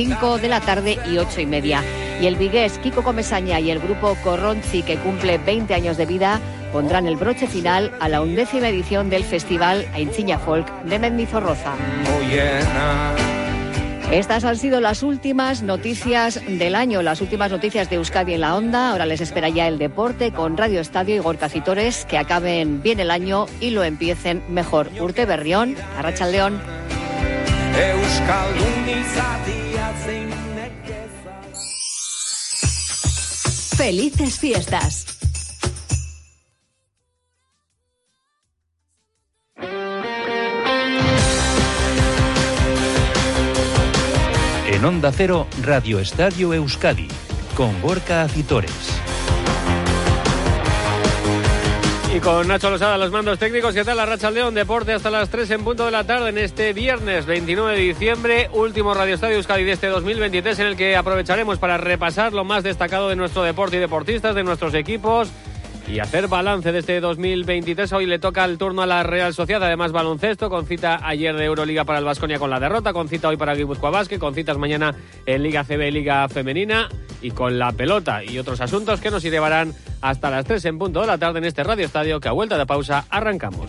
5 de la tarde y 8 y media. Y el vigués Kiko Comesaña y el grupo Corronzi, que cumple 20 años de vida, pondrán el broche final a la undécima edición del festival Ainchiña Folk de Mendizorroza. Estas han sido las últimas noticias del año, las últimas noticias de Euskadi en la Onda. Ahora les espera ya el deporte con Radio Estadio y Gorka Citores, que acaben bien el año y lo empiecen mejor. Urte Berrión, Arracha León. Felices fiestas. En Onda Cero, Radio Estadio Euskadi, con Gorka Acitores. Y con Nacho Losada, los mandos técnicos, ¿qué tal? La Racha León, deporte hasta las 3 en punto de la tarde en este viernes 29 de diciembre, último Radio Estadio Euskadi de este 2023, en el que aprovecharemos para repasar lo más destacado de nuestro deporte y deportistas, de nuestros equipos y hacer balance de este 2023. Hoy le toca el turno a la Real Sociedad, además baloncesto, con cita ayer de Euroliga para el Vasconia con la derrota, con cita hoy para Guipúzcoa Basque, con citas mañana en Liga CB Liga Femenina y con la pelota y otros asuntos que nos llevarán hasta las 3 en punto de la tarde en este Radio Estadio que a vuelta de pausa arrancamos.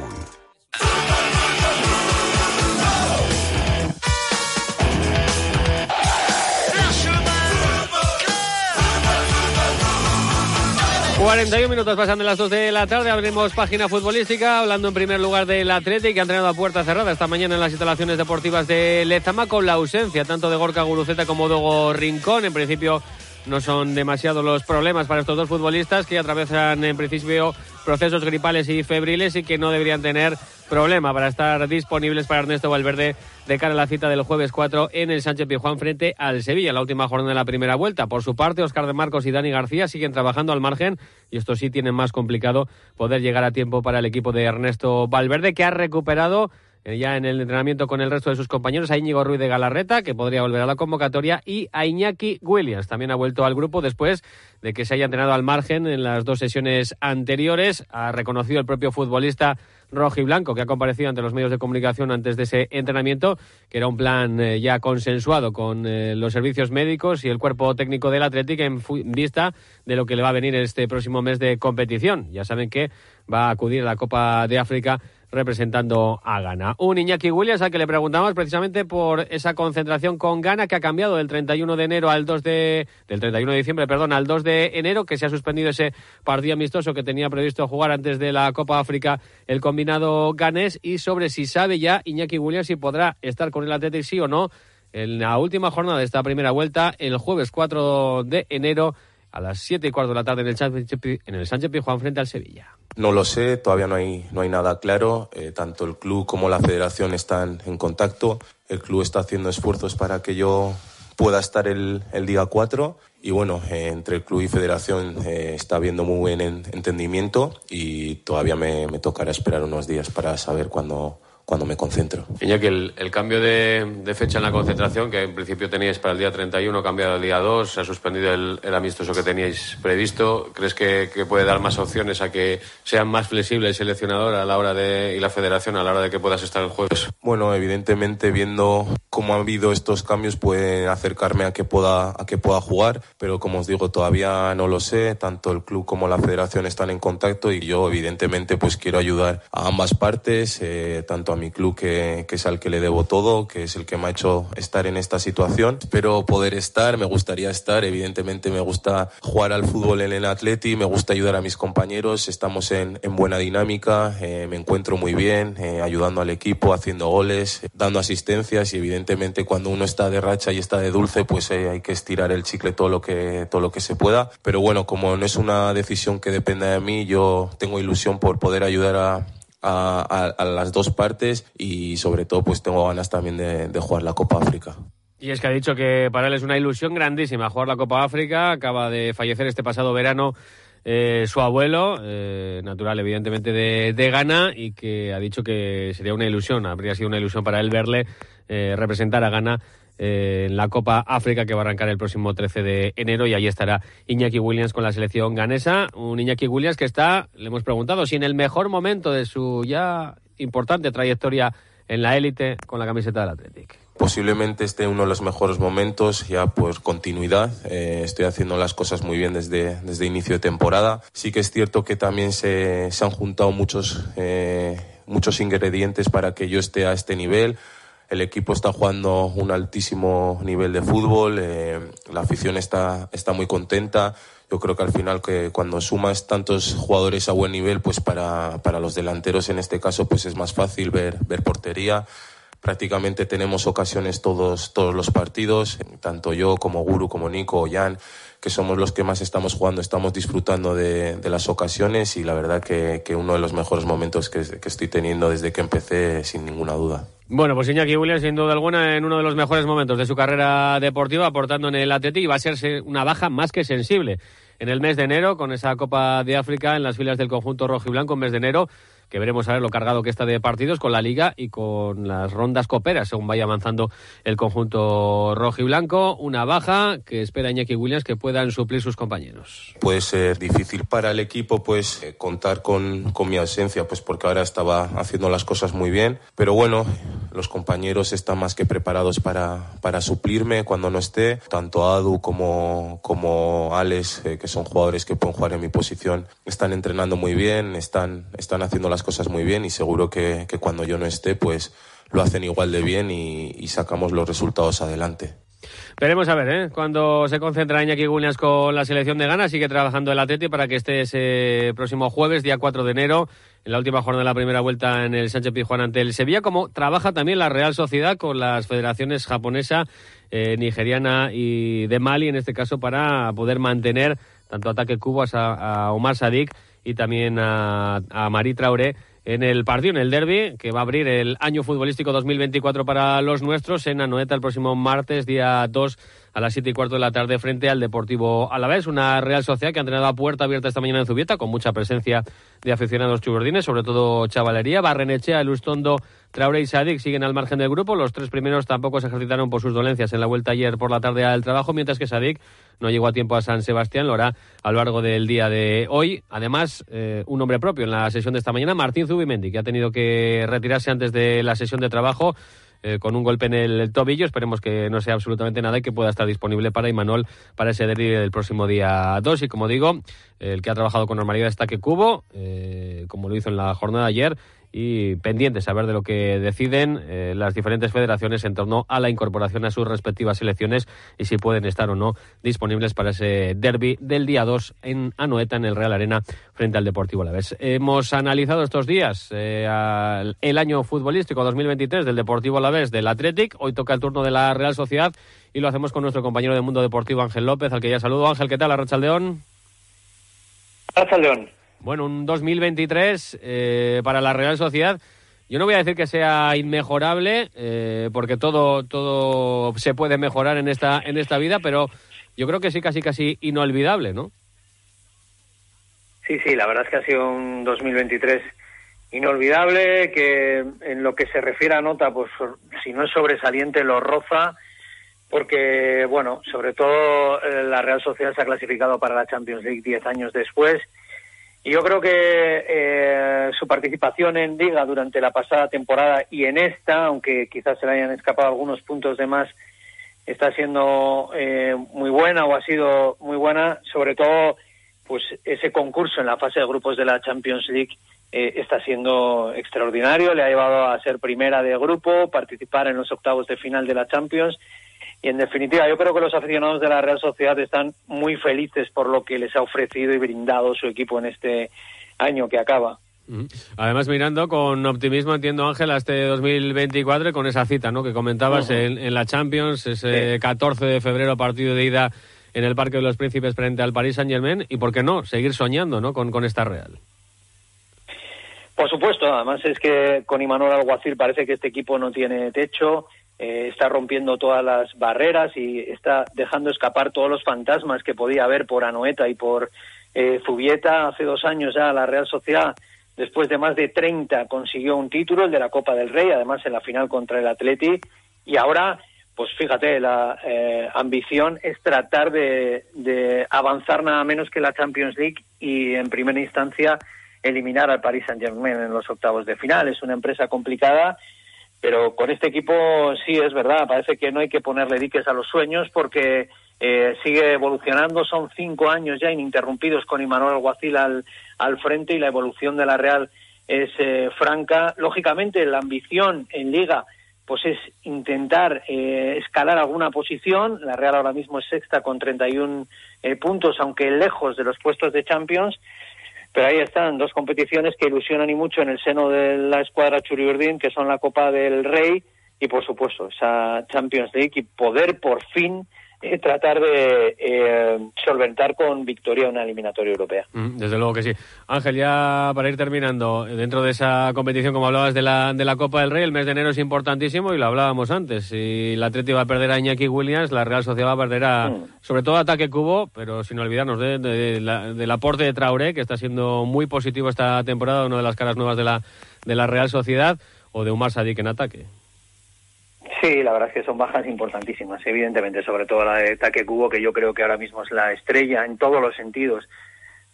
41 minutos pasan de las 2 de la tarde, abrimos página futbolística, hablando en primer lugar del Atlético que ha entrenado a puerta cerrada esta mañana en las instalaciones deportivas de Lezama con la ausencia tanto de Gorka Guruceta como Dogo Rincón. En principio no son demasiados los problemas para estos dos futbolistas que atravesan en principio procesos gripales y febriles y que no deberían tener problema para estar disponibles para Ernesto Valverde de cara a la cita del jueves 4 en el Sánchez Pizjuán frente al Sevilla, la última jornada de la primera vuelta. Por su parte, Oscar de Marcos y Dani García siguen trabajando al margen y esto sí tienen más complicado poder llegar a tiempo para el equipo de Ernesto Valverde que ha recuperado ya en el entrenamiento con el resto de sus compañeros, a Íñigo Ruiz de Galarreta, que podría volver a la convocatoria, y a Iñaki Williams, también ha vuelto al grupo después de que se haya entrenado al margen en las dos sesiones anteriores. Ha reconocido el propio futbolista rojo y blanco que ha comparecido ante los medios de comunicación antes de ese entrenamiento, que era un plan eh, ya consensuado con eh, los servicios médicos y el cuerpo técnico del Atlético en vista de lo que le va a venir este próximo mes de competición. Ya saben que va a acudir a la Copa de África representando a Ghana. Un Iñaki Williams al que le preguntamos precisamente por esa concentración con Ghana que ha cambiado del 31 de enero al 2 de del 31 de diciembre, perdón, al 2 de enero, que se ha suspendido ese partido amistoso que tenía previsto jugar antes de la Copa África el combinado ganés y sobre si sabe ya Iñaki Williams si podrá estar con el Atlético sí o no en la última jornada de esta primera vuelta el jueves 4 de enero a las 7 y cuarto de la tarde en el Sánchez, en el Pizjuán frente al Sevilla. No lo sé, todavía no hay, no hay nada claro. Eh, tanto el club como la federación están en contacto. El club está haciendo esfuerzos para que yo pueda estar el, el día 4 y bueno, eh, entre el club y federación eh, está habiendo muy buen entendimiento y todavía me, me tocará esperar unos días para saber cuándo cuando me concentro. que el, el cambio de, de, fecha en la concentración, que en principio teníais para el día 31, cambiado al día 2, se ha suspendido el, el amistoso que teníais previsto. ¿Crees que, que, puede dar más opciones a que sean más flexibles el seleccionador a la hora de, y la federación a la hora de que puedas estar el jueves? Bueno, evidentemente viendo cómo han habido estos cambios puede acercarme a que pueda a que pueda jugar, pero como os digo todavía no lo sé. Tanto el club como la federación están en contacto y yo evidentemente pues quiero ayudar a ambas partes, eh, tanto a mi club, que, es al que le debo todo, que es el que me ha hecho estar en esta situación. Espero poder estar, me gustaría estar, evidentemente me gusta jugar al fútbol en el Atleti, me gusta ayudar a mis compañeros, estamos en, en buena dinámica, eh, me encuentro muy bien, eh, ayudando al equipo, haciendo goles, dando asistencias y evidentemente cuando uno está de racha y está de dulce, pues eh, hay que estirar el chicle todo lo que todo lo que se pueda. Pero bueno, como no es una decisión que dependa de mí, yo tengo ilusión por poder ayudar a a, a, las dos partes y sobre todo pues tengo ganas también de, jugar la Copa África. Y es que ha dicho que para él es una ilusión grandísima jugar la Copa África, acaba de fallecer este pasado verano eh, su abuelo, eh, natural evidentemente de, de, Ghana, y que ha dicho que sería una ilusión, habría sido una ilusión para él verle eh, representar a Ghana en la Copa África que va a arrancar el próximo 13 de enero y ahí estará Iñaki Williams con la selección ganesa. Un Iñaki Williams que está, le hemos preguntado, si en el mejor momento de su ya importante trayectoria en la élite con la camiseta del Athletic posiblemente esté uno de los mejores momentos ya por continuidad. Eh, estoy haciendo las cosas muy bien desde, desde inicio de temporada. Sí que es cierto que también se, se han juntado muchos, eh, muchos ingredientes para que yo esté a este nivel. El equipo está jugando un altísimo nivel de fútbol, eh, la afición está, está muy contenta. Yo creo que al final que cuando sumas tantos jugadores a buen nivel, pues para, para los delanteros en este caso, pues es más fácil ver, ver portería prácticamente tenemos ocasiones todos, todos los partidos, tanto yo como Guru, como Nico o Jan, que somos los que más estamos jugando, estamos disfrutando de, las ocasiones y la verdad que, que, uno de los mejores momentos que, estoy teniendo desde que empecé, sin ninguna duda. Bueno, pues Iñaki Williams, sin duda alguna, en uno de los mejores momentos de su carrera deportiva, aportando en el Atleti va a ser una baja más que sensible en el mes de enero, con esa Copa de África en las filas del conjunto rojo y blanco, en mes de enero, que veremos a ver lo cargado que está de partidos con la Liga y con las rondas coperas, según vaya avanzando el conjunto rojo y blanco. Una baja que espera Iñaki Williams que puedan suplir sus compañeros. Puede ser difícil para el equipo pues eh, contar con, con mi ausencia, pues porque ahora estaba haciendo las cosas muy bien. Pero bueno, los compañeros están más que preparados para, para suplirme cuando no esté. Tanto Adu como, como Alex, eh, que son jugadores que pueden jugar en mi posición, están entrenando muy bien, están, están haciendo las cosas muy bien y seguro que, que cuando yo no esté, pues lo hacen igual de bien y, sacamos los resultados adelante. Veremos a ver, ¿eh? Cuando se concentra Iñaki con la selección de Ghana, sigue trabajando el Atleti para que esté ese próximo jueves, día 4 de enero, en la última jornada de la primera vuelta en el Sánchez Pizjuán ante el Sevilla, como trabaja también la Real Sociedad con las federaciones japonesa, eh, nigeriana y de Mali, en este caso, para poder mantener tanto ataque cubas a, Omar Sadik y también a, a Marí Traoré en el partido, en el derby, que va a abrir el año futbolístico 2024 para los nuestros en Anoeta el próximo martes, día 2 a las siete y cuarto de la tarde frente al Deportivo Alavés, una Real Sociedad que ha entrenado a puerta abierta esta mañana en Zubieta con mucha presencia de aficionados chubordines, sobre todo chavalería, Barrenechea, Lustondo, Traoré y Sadik siguen al margen del grupo, los tres primeros tampoco se ejercitaron por sus dolencias en la vuelta ayer por la tarde al trabajo, mientras que Sadik no llegó a tiempo a San Sebastián, lo hará a lo largo del día de hoy. Además, eh, un nombre propio en la sesión de esta mañana, Martín Zubimendi, que ha tenido que retirarse antes de la sesión de trabajo eh, con un golpe en el, tobillo. Esperemos que no sea absolutamente nada y que pueda estar disponible para Imanol para ese derby del próximo día 2. Y como digo, el que ha trabajado con normalidad está que Cubo, eh, como lo hizo en la jornada de ayer, y pendientes a ver de lo que deciden eh, las diferentes federaciones en torno a la incorporación a sus respectivas selecciones y si pueden estar o no disponibles para ese derby del día 2 en Anoeta, en el Real Arena, frente al Deportivo Alavés. Hemos analizado estos días eh, el año futbolístico 2023 del Deportivo Alavés, del Athletic. Hoy toca el turno de la Real Sociedad y lo hacemos con nuestro compañero de Mundo Deportivo Ángel López, al que ya saludo. Ángel, ¿qué tal? Arrachaldeón. Arrachaldeón. Bueno, un 2023 eh, para la Real Sociedad. Yo no voy a decir que sea inmejorable, eh, porque todo, todo se puede mejorar en esta, en esta vida, pero yo creo que sí, casi, casi inolvidable, ¿no? Sí, sí, la verdad es que ha sido un 2023 inolvidable, que en lo que se refiere a nota, pues si no es sobresaliente, lo roza, porque, bueno, sobre todo eh, la Real Sociedad se ha clasificado para la Champions League 10 años después yo creo que eh, su participación en Liga durante la pasada temporada y en esta, aunque quizás se le hayan escapado algunos puntos de más, está siendo eh, muy buena o ha sido muy buena. Sobre todo, pues ese concurso en la fase de grupos de la Champions League eh, está siendo extraordinario. Le ha llevado a ser primera de grupo, participar en los octavos de final de la Champions y en definitiva, yo creo que los aficionados de la Real Sociedad están muy felices por lo que les ha ofrecido y brindado su equipo en este año que acaba. Además, mirando con optimismo, entiendo Ángel, a este 2024 y con esa cita ¿no? que comentabas en, la Champions, ese 14 de febrero, partido de ida en el Parque de los Príncipes frente al Paris Saint-Germain, y por qué no, seguir soñando ¿no? con, con esta Real. Por supuesto, además es que con Imanol Alguacil parece que este equipo no tiene techo, eh, está rompiendo todas las barreras y está dejando escapar todos los fantasmas que podía haber por Anoeta y por eh, Zubieta. Hace dos años ya la Real Sociedad, después de más de 30, consiguió un título, el de la Copa del Rey, además en la final contra el Atleti. Y ahora, pues fíjate, la eh, ambición es tratar de, de avanzar nada menos que la Champions League y en primera instancia eliminar al Paris Saint-Germain en los octavos de final. Es una empresa complicada pero con este equipo sí es verdad, parece que no hay que ponerle diques a los sueños porque eh, sigue evolucionando, son cinco años ya ininterrumpidos con Imanuel Alguacil al, al frente y la evolución de la Real es eh, franca. Lógicamente la ambición en liga pues es intentar eh, escalar alguna posición. La Real ahora mismo es sexta con 31 eh, puntos, aunque lejos de los puestos de Champions. Pero ahí están dos competiciones que ilusionan y mucho en el seno de la escuadra Churiurdin, que son la Copa del Rey y, por supuesto, esa Champions League y poder por fin eh, tratar de eh, solventar con victoria una eliminatoria europea. Mm, desde luego que sí. Ángel, ya para ir terminando, dentro de esa competición, como hablabas de la, de la Copa del Rey, el mes de enero es importantísimo y lo hablábamos antes. Si la Atleti va a perder a Iñaki Williams, la Real Sociedad va a perder a, mm. sobre todo ataque cubo, pero sin olvidarnos de, del aporte de Traoré, que está siendo muy positivo esta temporada, una de las caras nuevas de la, de la Real Sociedad, o de Umar Sadik en ataque. Sí, la verdad es que son bajas importantísimas, evidentemente, sobre todo la de Taque Cubo, que yo creo que ahora mismo es la estrella en todos los sentidos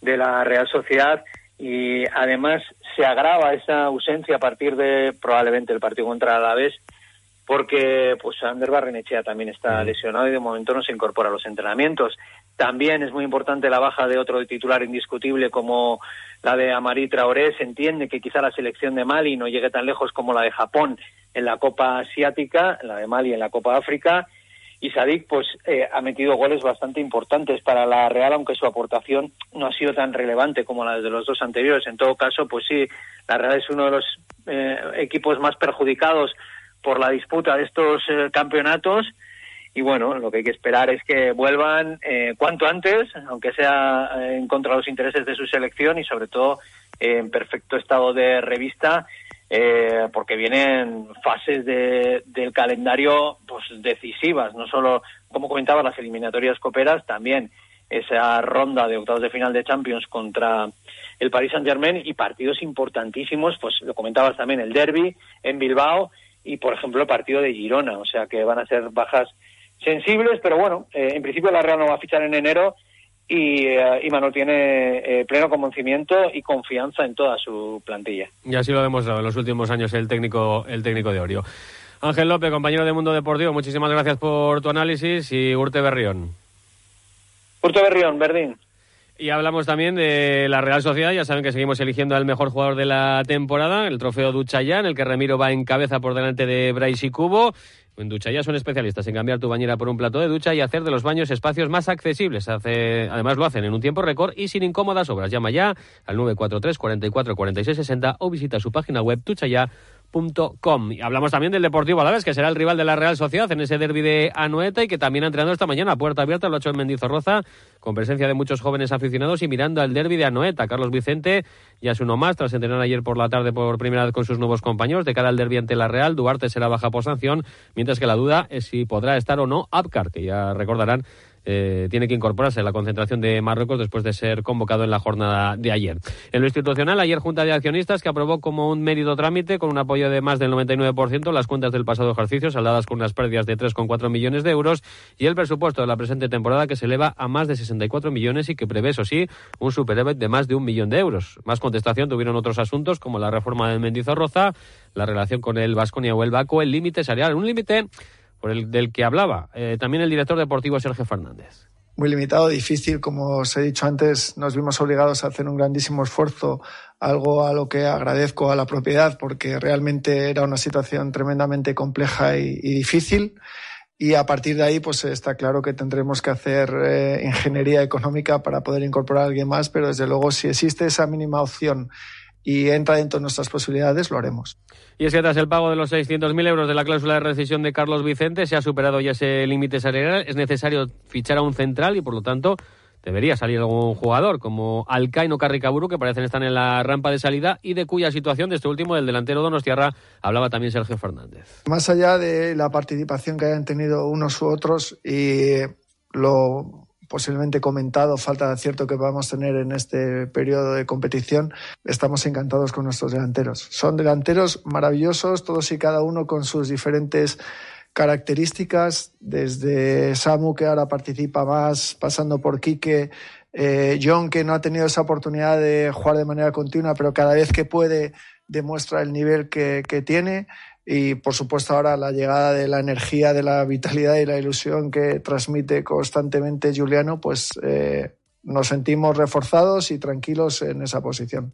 de la Real Sociedad y además se agrava esa ausencia a partir de probablemente el partido contra Alavés porque pues Ander Barrenechea también está lesionado y de momento no se incorpora a los entrenamientos. También es muy importante la baja de otro titular indiscutible como la de Amari Traoré. Se entiende que quizá la selección de Mali no llegue tan lejos como la de Japón en la Copa Asiática, la de Mali en la Copa África. Y Sadik pues eh, ha metido goles bastante importantes para la Real, aunque su aportación no ha sido tan relevante como la de los dos anteriores. En todo caso, pues sí, la Real es uno de los eh, equipos más perjudicados por la disputa de estos eh, campeonatos. Y bueno, lo que hay que esperar es que vuelvan cuanto antes, aunque sea en contra de los intereses de su selección y sobre todo en perfecto estado de revista eh, porque vienen fases de, del calendario pues decisivas, no solo, como comentaba, las eliminatorias coperas, también esa ronda de octavos de final de Champions contra el Paris Saint Germain y partidos importantísimos, pues lo comentabas también, el derby en Bilbao y, por ejemplo, el partido de Girona, o sea que van a ser bajas sensibles, pero bueno, eh, en principio la Real no va a fichar en enero y, eh, Manuel tiene eh, pleno convencimiento y confianza en toda su plantilla. Y así lo ha demostrado en los últimos años el técnico, el técnico de Orio. Ángel López, compañero de Mundo Deportivo, muchísimas gracias por tu análisis y Urte Berrión. Urte Berrión, Berdín. Y hablamos también de la Real Sociedad. Ya saben que seguimos eligiendo al mejor jugador de la temporada, el trofeo Duchayán, el que Remiro va en cabeza por delante de Bryce y Cubo. En Ducha ya son especialistas en cambiar tu bañera por un plato de ducha y hacer de los baños espacios más accesibles. Además lo hacen en un tiempo récord y sin incómodas obras. Llama ya al 943 44 46 60 o visita su página web duchaya.com y hablamos también del Deportivo Alavés, que será el rival de la Real Sociedad en ese derby de Anoeta y que también ha entrenado esta mañana a puerta abierta, lo ha hecho en Mendizorroza, con presencia de muchos jóvenes aficionados y mirando al derby de Anoeta. Carlos Vicente ya es uno más, tras entrenar ayer por la tarde por primera vez con sus nuevos compañeros. De cara al derby ante la Real, Duarte será baja por sanción, mientras que la duda es si podrá estar o no Apcar, que ya recordarán eh, tiene que incorporarse a la concentración de Marruecos después de ser convocado en la jornada de ayer. En lo institucional, ayer Junta de Accionistas que aprobó como un mérito trámite con un apoyo de más del 99% las cuentas del pasado ejercicio saldadas con unas pérdidas de 3,4 millones de euros y el presupuesto de la presente temporada que se eleva a más de 64 millones y que prevé, eso sí, un superávit de más de un millón de euros. Más contestación tuvieron otros asuntos como la reforma del Mendizorroza, la relación con el Vasconia Baco, el límite salarial, un límite por el del que hablaba eh, también el director deportivo Sergio Fernández. Muy limitado, difícil, como os he dicho antes, nos vimos obligados a hacer un grandísimo esfuerzo, algo a lo que agradezco a la propiedad porque realmente era una situación tremendamente compleja y, difícil y a partir de ahí pues está claro que tendremos que hacer eh, ingeniería económica para poder incorporar a alguien más, pero desde luego si existe esa mínima opción y entra dentro de nuestras posibilidades, lo haremos. Y es que tras el pago de los 600.000 euros de la cláusula de rescisión de Carlos Vicente, se ha superado ya ese límite salarial. Es necesario fichar a un central y, por lo tanto, debería salir algún jugador como Alcaino Carricaburu, que parecen estar en la rampa de salida y de cuya situación de este último, del delantero Donostiarra, hablaba también Sergio Fernández. Más allá de la participación que hayan tenido unos u otros y lo posiblemente comentado, falta de acierto que vamos a tener en este periodo de competición, estamos encantados con nuestros delanteros. Son delanteros maravillosos, todos y cada uno con sus diferentes características, desde Samu, que ahora participa más, pasando por Quique, eh, John, que no ha tenido esa oportunidad de jugar de manera continua, pero cada vez que puede demuestra el nivel que, que tiene y por supuesto ahora la llegada de la energía, de la vitalidad y la ilusión que transmite constantemente Juliano, pues eh, nos sentimos reforzados y tranquilos en esa posición.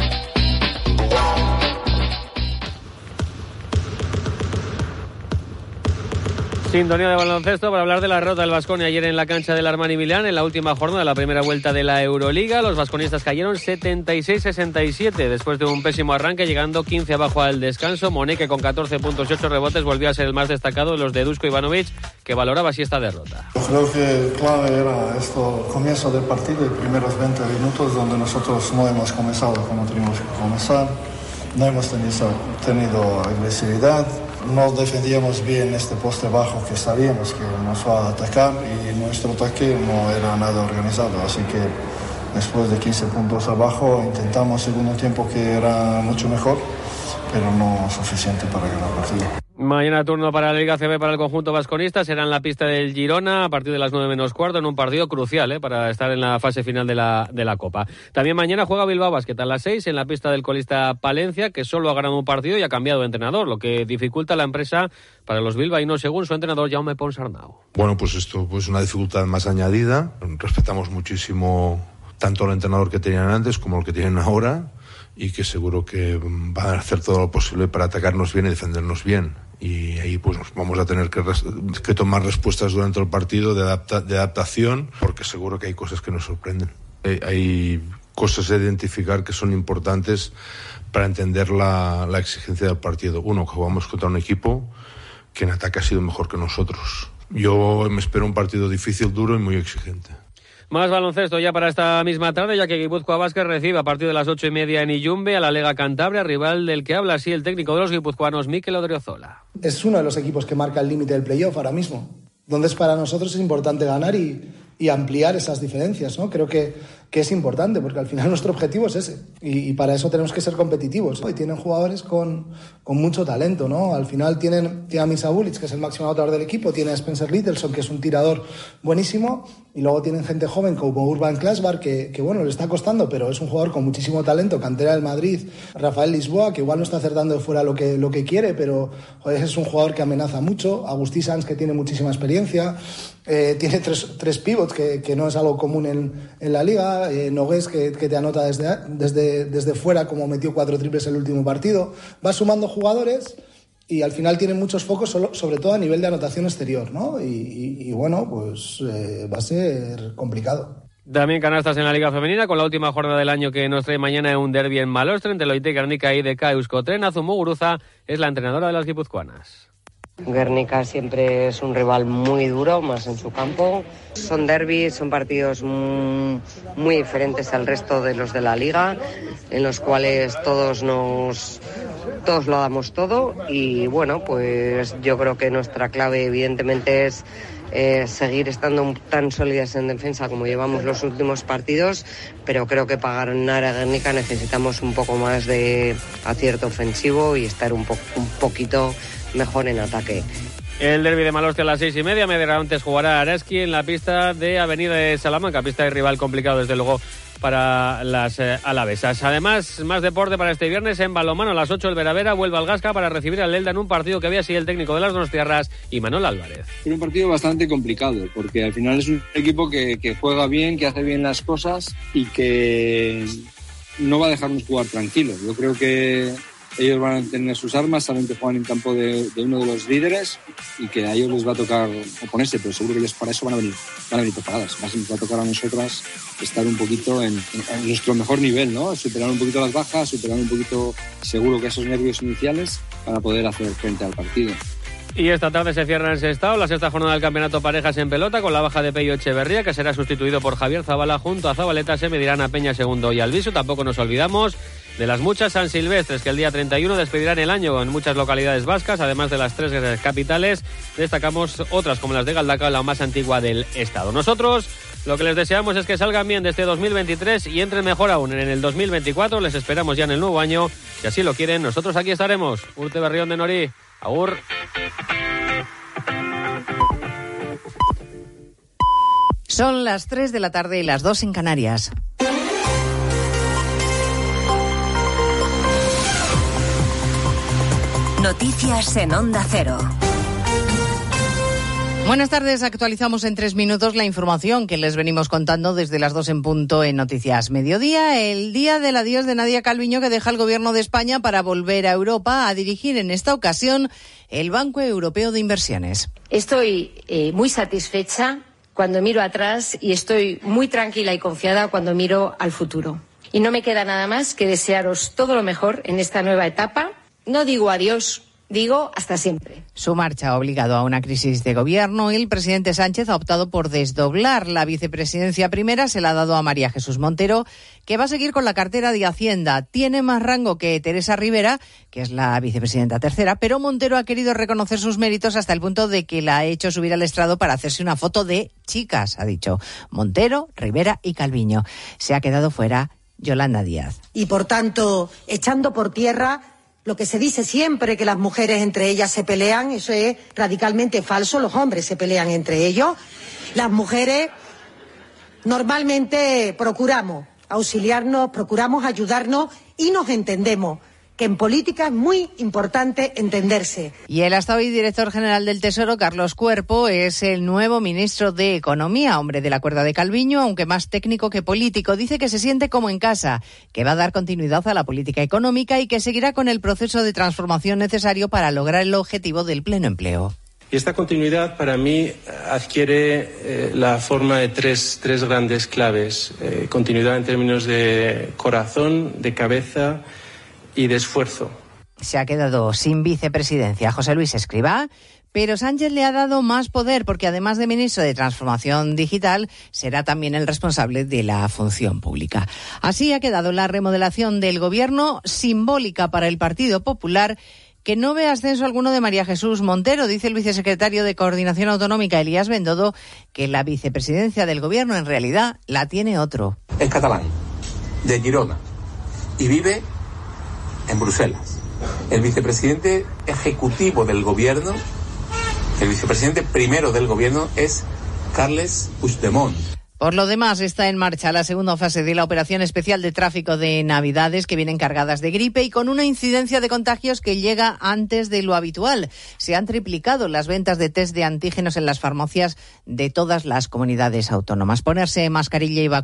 Sintonía de baloncesto para hablar de la derrota del Vasconia ayer en la cancha del Armani Milán en la última jornada de la primera vuelta de la Euroliga. Los vasconistas cayeron 76-67 después de un pésimo arranque, llegando 15 abajo al descanso. Moneque con 14 puntos y 8 rebotes volvió a ser el más destacado de los de Dusko Ivanovic, que valoraba así esta derrota. Yo creo que clave era esto, comienzo del partido, los primeros 20 minutos donde nosotros no hemos comenzado como teníamos que comenzar, no hemos tenido, tenido agresividad no defendíamos bien este poste bajo que sabíamos que nos va a atacar y nuestro ataque no era nada organizado. Así que después de 15 puntos abajo intentamos segundo tiempo que era mucho mejor, pero no suficiente para ganar el partido. Mañana turno para la Liga CB para el conjunto vasconista. Será en la pista del Girona a partir de las 9 menos cuarto en un partido crucial ¿eh? para estar en la fase final de la, de la Copa. También mañana juega Bilbao Basket a las 6 en la pista del colista Palencia, que solo ha ganado un partido y ha cambiado de entrenador, lo que dificulta la empresa para los bilbaínos, según su entrenador Jaume Ponsarnau. Bueno, pues esto es pues una dificultad más añadida. Respetamos muchísimo tanto al entrenador que tenían antes como el que tienen ahora y que seguro que van a hacer todo lo posible para atacarnos bien y defendernos bien y ahí pues vamos a tener que, que tomar respuestas durante el partido de, adapta, de adaptación porque seguro que hay cosas que nos sorprenden. Hay, cosas a identificar que son importantes para entender la, la exigencia del partido. Uno, que jugamos contra un equipo que en ataque ha sido mejor que nosotros. Yo me espero un partido difícil, duro y muy exigente. Más baloncesto ya para esta misma tarde, ya que Guipúzcoa Vázquez recibe a partir de las ocho y media en Iyumbe a la Lega Cantabria, rival del que habla así el técnico de los guipuzcoanos, Miquel Odriozola. Es uno de los equipos que marca el límite del playoff ahora mismo. Entonces, para nosotros es importante ganar y, ampliar esas diferencias, ¿no? Creo que es importante, porque al final nuestro objetivo es ese. Y, para eso tenemos que ser competitivos. Y tienen jugadores con, mucho talento, ¿no? Al final tienen, tiene a Misa Bulic, que es el máximo anotador del equipo, tiene a Spencer Littleson, que es un tirador buenísimo, y luego tienen gente joven como Urban Klasbar, que, que, bueno, le está costando, pero es un jugador con muchísimo talento, cantera del Madrid, Rafael Lisboa, que igual no está acertando de fuera lo que, lo que quiere, pero es un jugador que amenaza mucho, Agustí Sanz, que tiene muchísima experiencia, eh, tiene tres, tres pivots, que, que, no es algo común en, en la liga. Eh, Nogués, que, que, te anota desde, desde, desde fuera, como metió cuatro triples el último partido. Va sumando jugadores y al final tiene muchos focos, sobre todo a nivel de anotación exterior, ¿no? Y, bueno, pues eh, va a ser complicado. También canastas en la Liga Femenina, con la última jornada del año que nos trae mañana un derby en Malostre, entre Loite, Garnica y DK Euskotren. Azumuguruza es la entrenadora de las guipuzcoanas. Guernica siempre es un rival muy duro, más en su campo. Son derbis, son partidos muy diferentes al resto de los de la liga, en los cuales todos nos todos lo damos todo y bueno, pues yo creo que nuestra clave evidentemente es eh, seguir estando tan sólidas en defensa como llevamos los últimos partidos, pero creo que para ganar a Guernica necesitamos un poco más de acierto ofensivo y estar un, po un poquito mejor en ataque. El derby de Maloste a las seis y media. Media antes jugará Araski en la pista de Avenida de Salamanca, pista de rival complicado desde luego para las eh, alavesas. Además, más deporte para este viernes en balomano a las 8 el Veravera vuelve al Gasca para recibir al Elda en un partido que había sido el técnico de las dos tierras y Manuel Álvarez. Es un partido bastante complicado porque al final es un equipo que, que juega bien, que hace bien las cosas y que no va a dejarnos jugar tranquilos. Yo creo que ellos van a tener sus armas, saben que juegan en campo de, uno de los líderes y que a ellos les va a tocar oponerse, pero seguro que ellos para eso van a venir, van a venir preparadas. Más nos va a tocar a nosotras estar un poquito en, en, nuestro mejor nivel, ¿no? Superar un poquito las bajas, superar un poquito seguro que esos nervios iniciales para poder hacer frente al partido. Y esta tarde se cierra en el estado la sexta jornada del campeonato parejas en pelota con la baja de Peyo Echeverría que será sustituido por Javier Zabala junto a Zabaleta se medirán a Peña Segundo y Alviso. Tampoco nos olvidamos de las muchas San Silvestres que el día 31 despedirán el año en muchas localidades vascas, además de las tres capitales. Destacamos otras como las de Galdaca, la más antigua del estado. Nosotros lo que les deseamos es que salgan bien de este 2023 y entren mejor aún en el 2024. Les esperamos ya en el nuevo año. Si así lo quieren, nosotros aquí estaremos. Urte Berrión de Norí. Agur. Son las 3 de la tarde y las 2 en Canarias. Noticias en Onda Cero. Buenas tardes, actualizamos en tres minutos la información que les venimos contando desde las dos en punto en Noticias Mediodía, el día del adiós de Nadia Calviño que deja el Gobierno de España para volver a Europa a dirigir en esta ocasión el Banco Europeo de Inversiones. Estoy eh, muy satisfecha cuando miro atrás y estoy muy tranquila y confiada cuando miro al futuro. Y no me queda nada más que desearos todo lo mejor en esta nueva etapa. No digo adiós, Digo, hasta siempre. Su marcha ha obligado a una crisis de gobierno y el presidente Sánchez ha optado por desdoblar la vicepresidencia primera, se la ha dado a María Jesús Montero, que va a seguir con la cartera de Hacienda. Tiene más rango que Teresa Rivera, que es la vicepresidenta tercera, pero Montero ha querido reconocer sus méritos hasta el punto de que la ha hecho subir al estrado para hacerse una foto de chicas, ha dicho. Montero, Rivera y Calviño. Se ha quedado fuera Yolanda Díaz. Y por tanto, echando por tierra lo que se dice siempre que las mujeres entre ellas se pelean, eso es radicalmente falso, los hombres se pelean entre ellos. Las mujeres normalmente procuramos auxiliarnos, procuramos ayudarnos y nos entendemos que en política es muy importante entenderse. Y el hasta hoy director general del Tesoro, Carlos Cuerpo, es el nuevo ministro de Economía, hombre de la cuerda de Calviño, aunque más técnico que político. Dice que se siente como en casa, que va a dar continuidad a la política económica y que seguirá con el proceso de transformación necesario para lograr el objetivo del pleno empleo. Y esta continuidad para mí adquiere eh, la forma de tres, tres grandes claves. Eh, continuidad en términos de corazón, de cabeza y de esfuerzo. Se ha quedado sin vicepresidencia José Luis Escribá, pero Sánchez le ha dado más poder porque además de ministro de Transformación Digital, será también el responsable de la función pública. Así ha quedado la remodelación del gobierno simbólica para el Partido Popular que no ve ascenso alguno de María Jesús Montero. Dice el vicesecretario de Coordinación Autonómica, Elías Bendodo, que la vicepresidencia del gobierno en realidad la tiene otro. Es catalán, de Girona, y vive en Bruselas. El vicepresidente ejecutivo del gobierno, el vicepresidente primero del gobierno es Carles Puigdemont. Por lo demás, está en marcha la segunda fase de la operación especial de tráfico de Navidades que vienen cargadas de gripe y con una incidencia de contagios que llega antes de lo habitual. Se han triplicado las ventas de test de antígenos en las farmacias de todas las comunidades autónomas. Ponerse mascarilla y vacunar